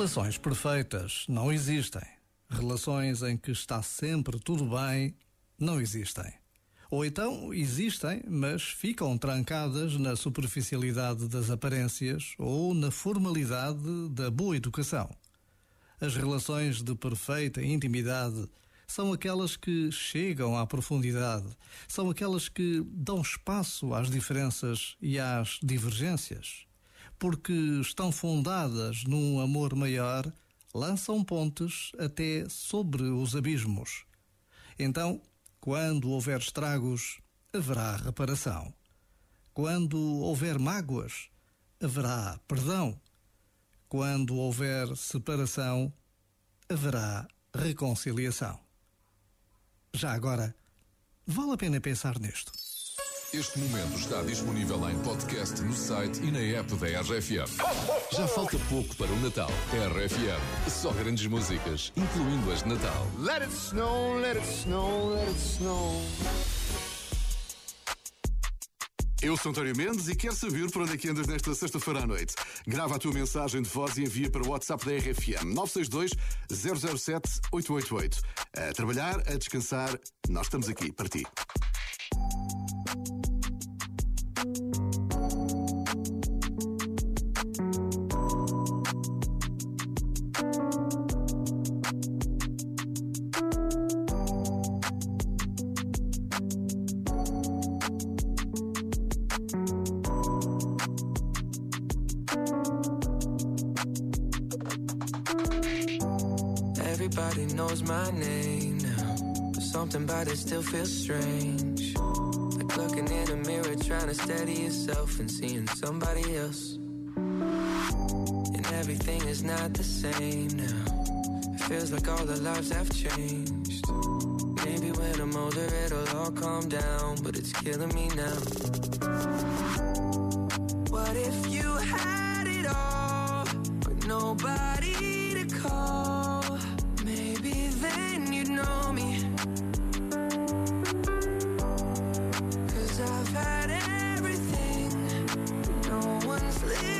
Relações perfeitas não existem. Relações em que está sempre tudo bem não existem. Ou então existem, mas ficam trancadas na superficialidade das aparências ou na formalidade da boa educação. As relações de perfeita intimidade são aquelas que chegam à profundidade, são aquelas que dão espaço às diferenças e às divergências porque estão fundadas num amor maior, lançam pontes até sobre os abismos. Então, quando houver estragos, haverá reparação. Quando houver mágoas, haverá perdão. Quando houver separação, haverá reconciliação. Já agora, vale a pena pensar nisto. Este momento está disponível em podcast no site e na app da RFM. Já falta pouco para o Natal. RFM, só grandes músicas, incluindo as de Natal. Let it snow, let it snow, let it snow. Eu sou António Mendes e quero saber por onde é que andas nesta sexta-feira à noite. Grava a tua mensagem de voz e envia para o WhatsApp da RFM 962 007 888. A trabalhar, a descansar, nós estamos aqui para ti. Everybody knows my name now. But something about it still feels strange. Like looking in a mirror, trying to steady yourself and seeing somebody else. And everything is not the same now. It feels like all the lives have changed. Maybe when I'm older, it'll all calm down, but it's killing me now. What if you had it all, but nobody live.